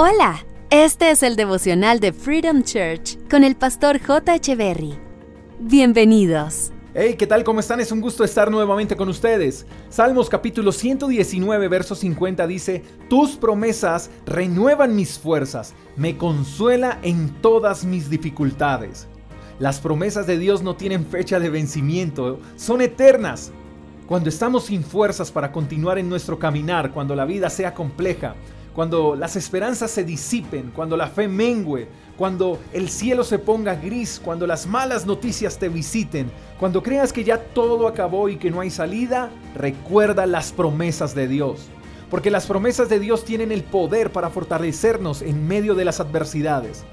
Hola, este es el devocional de Freedom Church con el pastor J. Berry. Bienvenidos. Hey, ¿qué tal? ¿Cómo están? Es un gusto estar nuevamente con ustedes. Salmos capítulo 119, verso 50 dice, Tus promesas renuevan mis fuerzas, me consuela en todas mis dificultades. Las promesas de Dios no tienen fecha de vencimiento, son eternas. Cuando estamos sin fuerzas para continuar en nuestro caminar, cuando la vida sea compleja, cuando las esperanzas se disipen, cuando la fe mengue, cuando el cielo se ponga gris, cuando las malas noticias te visiten, cuando creas que ya todo acabó y que no hay salida, recuerda las promesas de Dios. Porque las promesas de Dios tienen el poder para fortalecernos en medio de las adversidades.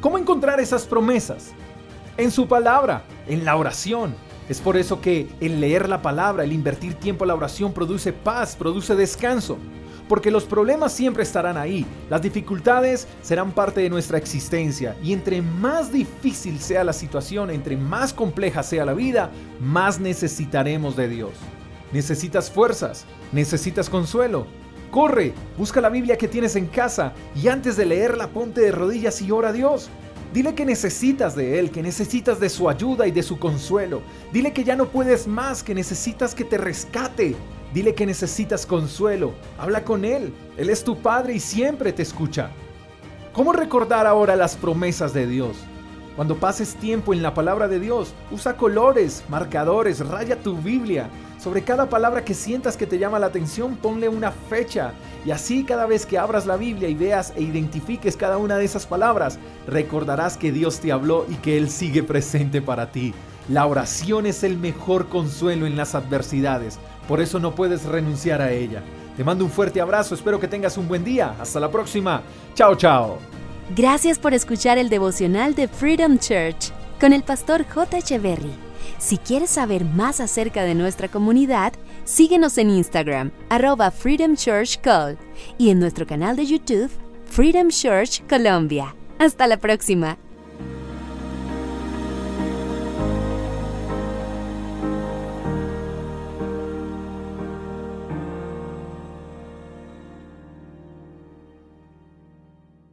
¿Cómo encontrar esas promesas? En su palabra, en la oración. Es por eso que el leer la palabra, el invertir tiempo en la oración produce paz, produce descanso porque los problemas siempre estarán ahí, las dificultades serán parte de nuestra existencia y entre más difícil sea la situación, entre más compleja sea la vida, más necesitaremos de Dios. Necesitas fuerzas, necesitas consuelo. Corre, busca la Biblia que tienes en casa y antes de leerla ponte de rodillas y ora a Dios. Dile que necesitas de Él, que necesitas de su ayuda y de su consuelo. Dile que ya no puedes más, que necesitas que te rescate. Dile que necesitas consuelo. Habla con Él. Él es tu Padre y siempre te escucha. ¿Cómo recordar ahora las promesas de Dios? Cuando pases tiempo en la palabra de Dios, usa colores, marcadores, raya tu Biblia. Sobre cada palabra que sientas que te llama la atención, ponle una fecha. Y así cada vez que abras la Biblia y veas e identifiques cada una de esas palabras, recordarás que Dios te habló y que Él sigue presente para ti. La oración es el mejor consuelo en las adversidades. Por eso no puedes renunciar a ella. Te mando un fuerte abrazo, espero que tengas un buen día. Hasta la próxima. Chao, chao. Gracias por escuchar el devocional de Freedom Church con el pastor J. Echeverry. Si quieres saber más acerca de nuestra comunidad, síguenos en Instagram, arroba Freedom Church Call, y en nuestro canal de YouTube, Freedom Church Colombia. Hasta la próxima.